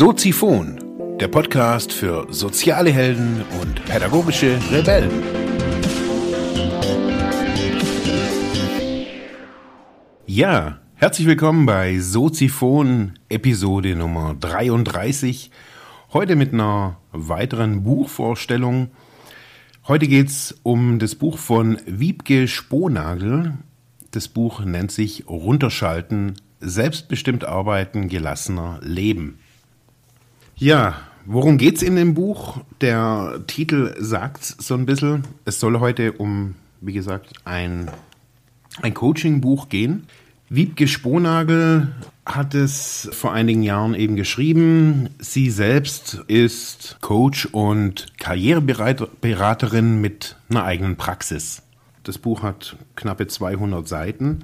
Soziphon, der Podcast für soziale Helden und pädagogische Rebellen. Ja, herzlich willkommen bei Soziphon Episode Nummer 33. Heute mit einer weiteren Buchvorstellung. Heute geht's um das Buch von Wiebke Sponagel. Das Buch nennt sich Runterschalten, selbstbestimmt arbeiten, gelassener leben. Ja, worum geht's in dem Buch? Der Titel sagt so ein bisschen. Es soll heute um, wie gesagt, ein, ein Coaching-Buch gehen. Wiebke Sponagel hat es vor einigen Jahren eben geschrieben. Sie selbst ist Coach und Karriereberaterin mit einer eigenen Praxis. Das Buch hat knappe 200 Seiten.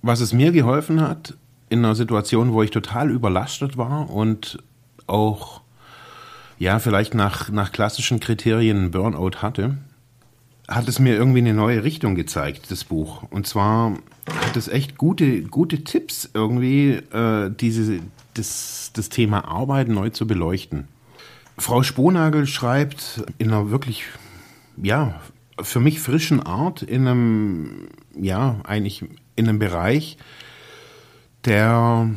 Was es mir geholfen hat, in einer Situation, wo ich total überlastet war und auch, ja, vielleicht nach, nach klassischen Kriterien Burnout hatte, hat es mir irgendwie eine neue Richtung gezeigt, das Buch. Und zwar hat es echt gute, gute Tipps irgendwie, äh, diese, das, das Thema Arbeit neu zu beleuchten. Frau Sponagel schreibt in einer wirklich, ja, für mich frischen Art in einem, ja, eigentlich in einem Bereich, der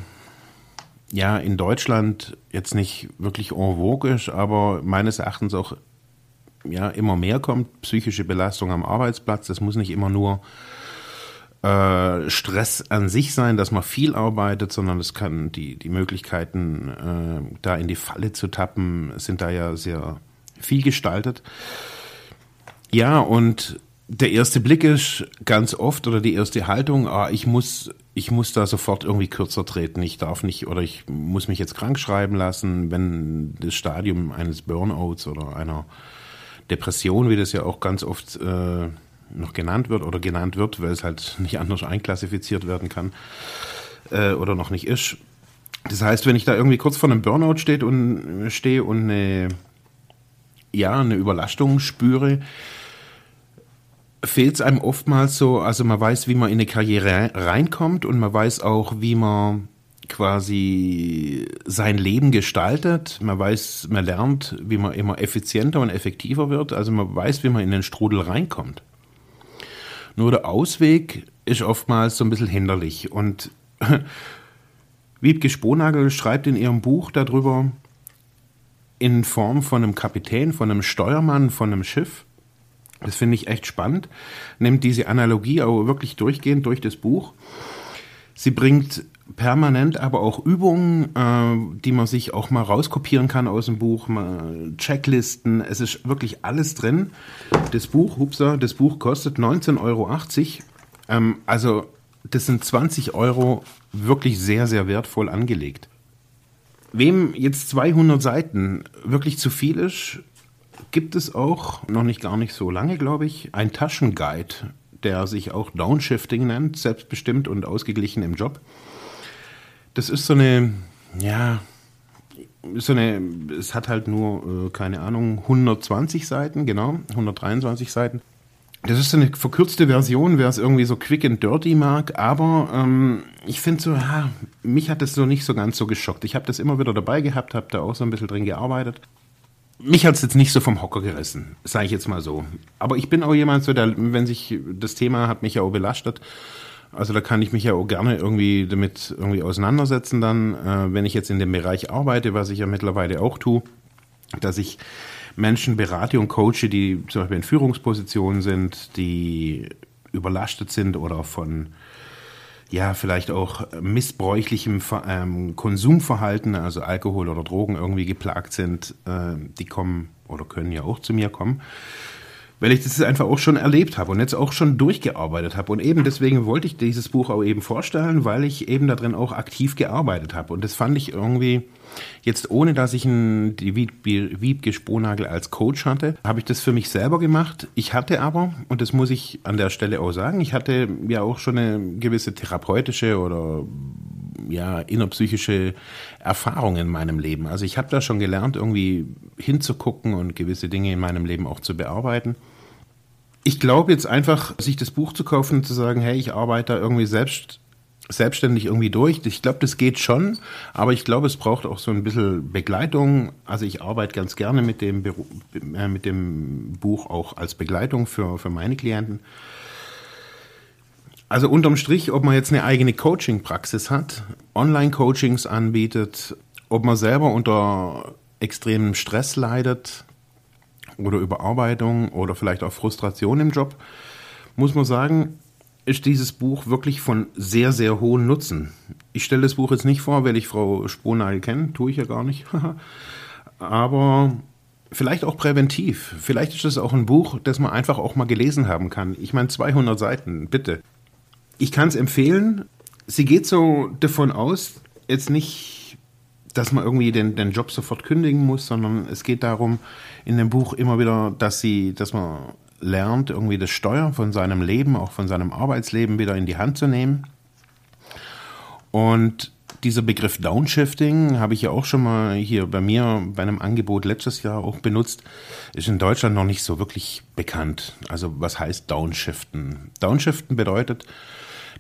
ja in Deutschland jetzt nicht wirklich en vogue ist, aber meines Erachtens auch ja immer mehr kommt. Psychische Belastung am Arbeitsplatz. Das muss nicht immer nur äh, Stress an sich sein, dass man viel arbeitet, sondern es kann die, die Möglichkeiten, äh, da in die Falle zu tappen, sind da ja sehr viel gestaltet. Ja, und der erste Blick ist ganz oft oder die erste Haltung, ah, ich muss, ich muss da sofort irgendwie kürzer treten. Ich darf nicht oder ich muss mich jetzt krank schreiben lassen, wenn das Stadium eines Burnouts oder einer Depression, wie das ja auch ganz oft äh, noch genannt wird oder genannt wird, weil es halt nicht anders einklassifiziert werden kann äh, oder noch nicht ist. Das heißt, wenn ich da irgendwie kurz vor einem Burnout steht und stehe und eine, ja, eine Überlastung spüre, fehlt es einem oftmals so, also man weiß, wie man in eine Karriere reinkommt und man weiß auch, wie man quasi sein Leben gestaltet. Man weiß, man lernt, wie man immer effizienter und effektiver wird. Also man weiß, wie man in den Strudel reinkommt. Nur der Ausweg ist oftmals so ein bisschen hinderlich. Und Wiebke Sponagel schreibt in ihrem Buch darüber, in Form von einem Kapitän, von einem Steuermann, von einem Schiff, das finde ich echt spannend. Nimmt diese Analogie auch wirklich durchgehend durch das Buch. Sie bringt permanent aber auch Übungen, äh, die man sich auch mal rauskopieren kann aus dem Buch, Checklisten. Es ist wirklich alles drin. Das Buch, hupsa, das Buch kostet 19,80 Euro. Ähm, also das sind 20 Euro wirklich sehr, sehr wertvoll angelegt. Wem jetzt 200 Seiten wirklich zu viel ist, gibt es auch, noch nicht gar nicht so lange, glaube ich, ein Taschenguide, der sich auch Downshifting nennt, selbstbestimmt und ausgeglichen im Job. Das ist so eine, ja, so eine, es hat halt nur, äh, keine Ahnung, 120 Seiten, genau, 123 Seiten. Das ist so eine verkürzte Version, wer es irgendwie so quick and dirty mag, aber ähm, ich finde so, ja, mich hat das so nicht so ganz so geschockt. Ich habe das immer wieder dabei gehabt, habe da auch so ein bisschen drin gearbeitet mich hat es jetzt nicht so vom Hocker gerissen, sage ich jetzt mal so. Aber ich bin auch jemand, so der, wenn sich das Thema hat mich ja auch belastet. Also da kann ich mich ja auch gerne irgendwie damit irgendwie auseinandersetzen dann, äh, wenn ich jetzt in dem Bereich arbeite, was ich ja mittlerweile auch tue, dass ich Menschen berate und coache, die zum Beispiel in Führungspositionen sind, die überlastet sind oder von ja, vielleicht auch missbräuchlichem ähm, Konsumverhalten, also Alkohol oder Drogen irgendwie geplagt sind, äh, die kommen oder können ja auch zu mir kommen, weil ich das einfach auch schon erlebt habe und jetzt auch schon durchgearbeitet habe. Und eben deswegen wollte ich dieses Buch auch eben vorstellen, weil ich eben da drin auch aktiv gearbeitet habe. Und das fand ich irgendwie Jetzt ohne, dass ich einen, Wiebke Sponagel als Coach hatte, habe ich das für mich selber gemacht. Ich hatte aber, und das muss ich an der Stelle auch sagen, ich hatte ja auch schon eine gewisse therapeutische oder ja, innerpsychische Erfahrung in meinem Leben. Also ich habe da schon gelernt, irgendwie hinzugucken und gewisse Dinge in meinem Leben auch zu bearbeiten. Ich glaube jetzt einfach, sich das Buch zu kaufen und zu sagen, hey, ich arbeite da irgendwie selbst selbstständig irgendwie durch. Ich glaube, das geht schon, aber ich glaube, es braucht auch so ein bisschen Begleitung. Also ich arbeite ganz gerne mit dem, Beru äh, mit dem Buch auch als Begleitung für, für meine Klienten. Also unterm Strich, ob man jetzt eine eigene Coaching-Praxis hat, Online-Coachings anbietet, ob man selber unter extremem Stress leidet oder Überarbeitung oder vielleicht auch Frustration im Job, muss man sagen, ist dieses Buch wirklich von sehr, sehr hohem Nutzen. Ich stelle das Buch jetzt nicht vor, weil ich Frau Sponagel kenne, tue ich ja gar nicht. Aber vielleicht auch präventiv. Vielleicht ist es auch ein Buch, das man einfach auch mal gelesen haben kann. Ich meine, 200 Seiten, bitte. Ich kann es empfehlen. Sie geht so davon aus, jetzt nicht, dass man irgendwie den, den Job sofort kündigen muss, sondern es geht darum, in dem Buch immer wieder, dass sie, dass man lernt, irgendwie das Steuer von seinem Leben, auch von seinem Arbeitsleben wieder in die Hand zu nehmen. Und dieser Begriff Downshifting habe ich ja auch schon mal hier bei mir bei einem Angebot letztes Jahr auch benutzt, ist in Deutschland noch nicht so wirklich bekannt. Also was heißt Downshiften? Downshiften bedeutet,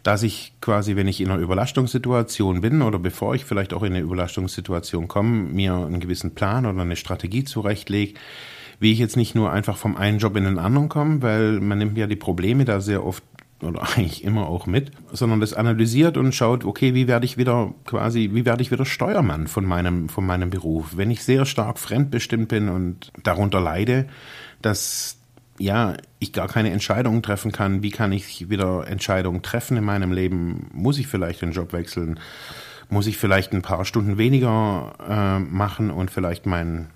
dass ich quasi, wenn ich in einer Überlastungssituation bin oder bevor ich vielleicht auch in eine Überlastungssituation komme, mir einen gewissen Plan oder eine Strategie zurechtlege, wie ich jetzt nicht nur einfach vom einen Job in den anderen komme, weil man nimmt ja die Probleme da sehr oft oder eigentlich immer auch mit, sondern das analysiert und schaut, okay, wie werde ich wieder quasi, wie werde ich wieder Steuermann von meinem, von meinem Beruf? Wenn ich sehr stark fremdbestimmt bin und darunter leide, dass ja, ich gar keine Entscheidungen treffen kann, wie kann ich wieder Entscheidungen treffen in meinem Leben? Muss ich vielleicht den Job wechseln? Muss ich vielleicht ein paar Stunden weniger äh, machen und vielleicht meinen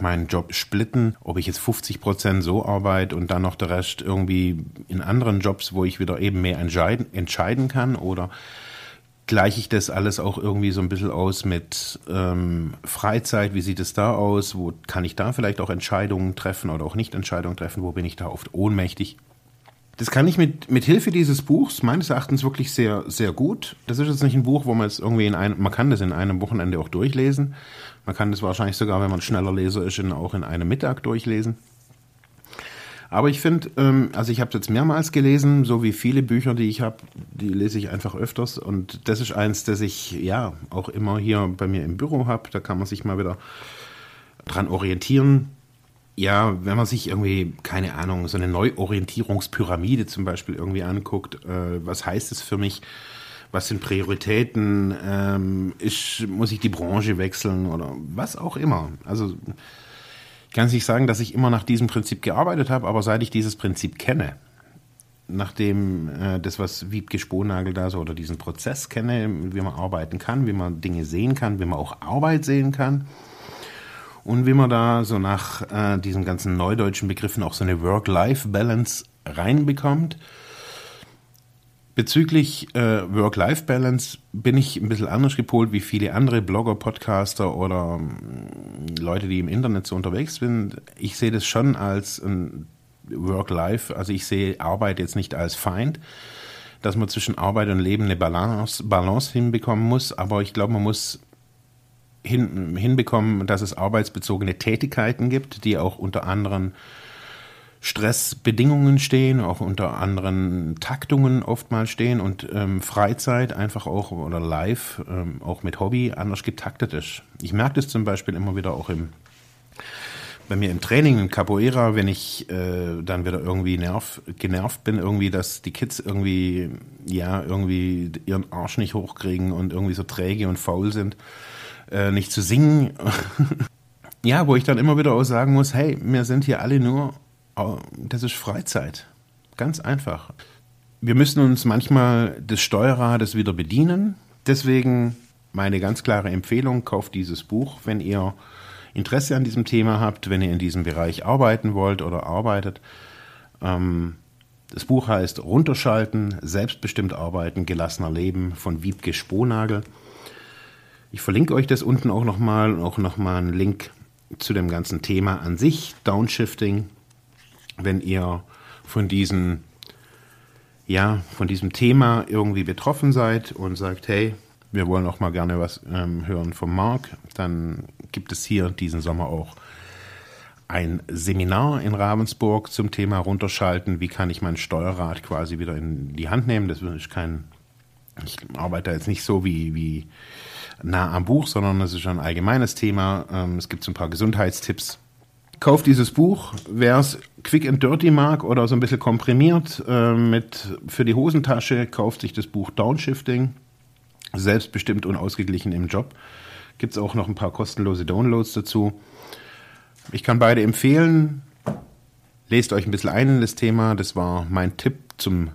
meinen Job splitten, ob ich jetzt 50 Prozent so arbeite und dann noch der Rest irgendwie in anderen Jobs, wo ich wieder eben mehr entscheiden, entscheiden kann oder gleiche ich das alles auch irgendwie so ein bisschen aus mit ähm, Freizeit? Wie sieht es da aus? Wo kann ich da vielleicht auch Entscheidungen treffen oder auch nicht Entscheidungen treffen? Wo bin ich da oft ohnmächtig? Das kann ich mit, mit Hilfe dieses Buchs meines Erachtens wirklich sehr, sehr gut. Das ist jetzt nicht ein Buch, wo man es irgendwie in einem, man kann das in einem Wochenende auch durchlesen. Man kann das wahrscheinlich sogar, wenn man schneller Leser ist, in, auch in einem Mittag durchlesen. Aber ich finde, ähm, also ich habe es jetzt mehrmals gelesen, so wie viele Bücher, die ich habe, die lese ich einfach öfters. Und das ist eins, das ich ja auch immer hier bei mir im Büro habe. Da kann man sich mal wieder dran orientieren. Ja, wenn man sich irgendwie, keine Ahnung, so eine Neuorientierungspyramide zum Beispiel irgendwie anguckt, äh, was heißt es für mich? Was sind Prioritäten? Ähm, ich, muss ich die Branche wechseln oder was auch immer? Also ich kann nicht sagen, dass ich immer nach diesem Prinzip gearbeitet habe, aber seit ich dieses Prinzip kenne, nachdem äh, das, was Wiebke Sponagel da so oder diesen Prozess kenne, wie man arbeiten kann, wie man Dinge sehen kann, wie man auch Arbeit sehen kann und wie man da so nach äh, diesen ganzen neudeutschen Begriffen auch so eine Work-Life-Balance reinbekommt, Bezüglich äh, Work-Life-Balance bin ich ein bisschen anders gepolt wie viele andere Blogger, Podcaster oder ähm, Leute, die im Internet so unterwegs sind. Ich sehe das schon als ein Work-Life, also ich sehe Arbeit jetzt nicht als Feind, dass man zwischen Arbeit und Leben eine Balance, Balance hinbekommen muss, aber ich glaube, man muss hin, hinbekommen, dass es arbeitsbezogene Tätigkeiten gibt, die auch unter anderem Stressbedingungen stehen, auch unter anderen Taktungen oftmals stehen und ähm, Freizeit einfach auch oder live ähm, auch mit Hobby anders getaktet ist. Ich merke das zum Beispiel immer wieder auch im bei mir im Training in Capoeira, wenn ich äh, dann wieder irgendwie nerv, genervt bin, irgendwie, dass die Kids irgendwie, ja, irgendwie ihren Arsch nicht hochkriegen und irgendwie so träge und faul sind, äh, nicht zu singen. ja, wo ich dann immer wieder auch sagen muss, hey, wir sind hier alle nur das ist Freizeit. Ganz einfach. Wir müssen uns manchmal des Steuerrades wieder bedienen. Deswegen meine ganz klare Empfehlung, kauft dieses Buch, wenn ihr Interesse an diesem Thema habt, wenn ihr in diesem Bereich arbeiten wollt oder arbeitet. Ähm, das Buch heißt Runterschalten, selbstbestimmt arbeiten, gelassener Leben von Wiebke Sponagel. Ich verlinke euch das unten auch nochmal und auch nochmal einen Link zu dem ganzen Thema an sich, Downshifting wenn ihr von diesen ja, von diesem Thema irgendwie betroffen seid und sagt, hey, wir wollen auch mal gerne was ähm, hören vom Marc, dann gibt es hier diesen Sommer auch ein Seminar in Ravensburg zum Thema runterschalten. Wie kann ich mein Steuerrad quasi wieder in die Hand nehmen? Das ist kein Ich arbeite jetzt nicht so wie, wie nah am Buch, sondern es ist schon ein allgemeines Thema. Ähm, es gibt so ein paar Gesundheitstipps. Kauft dieses Buch, wer es quick and dirty mag oder so ein bisschen komprimiert äh, mit für die Hosentasche, kauft sich das Buch Downshifting. Selbstbestimmt und ausgeglichen im Job. Gibt es auch noch ein paar kostenlose Downloads dazu. Ich kann beide empfehlen. Lest euch ein bisschen ein in das Thema. Das war mein Tipp zum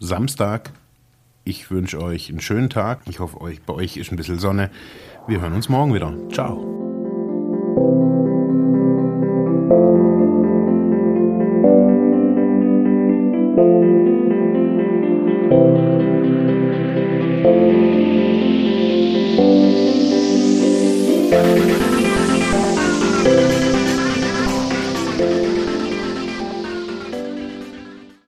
Samstag. Ich wünsche euch einen schönen Tag. Ich hoffe, euch, bei euch ist ein bisschen Sonne. Wir hören uns morgen wieder. Ciao. Thank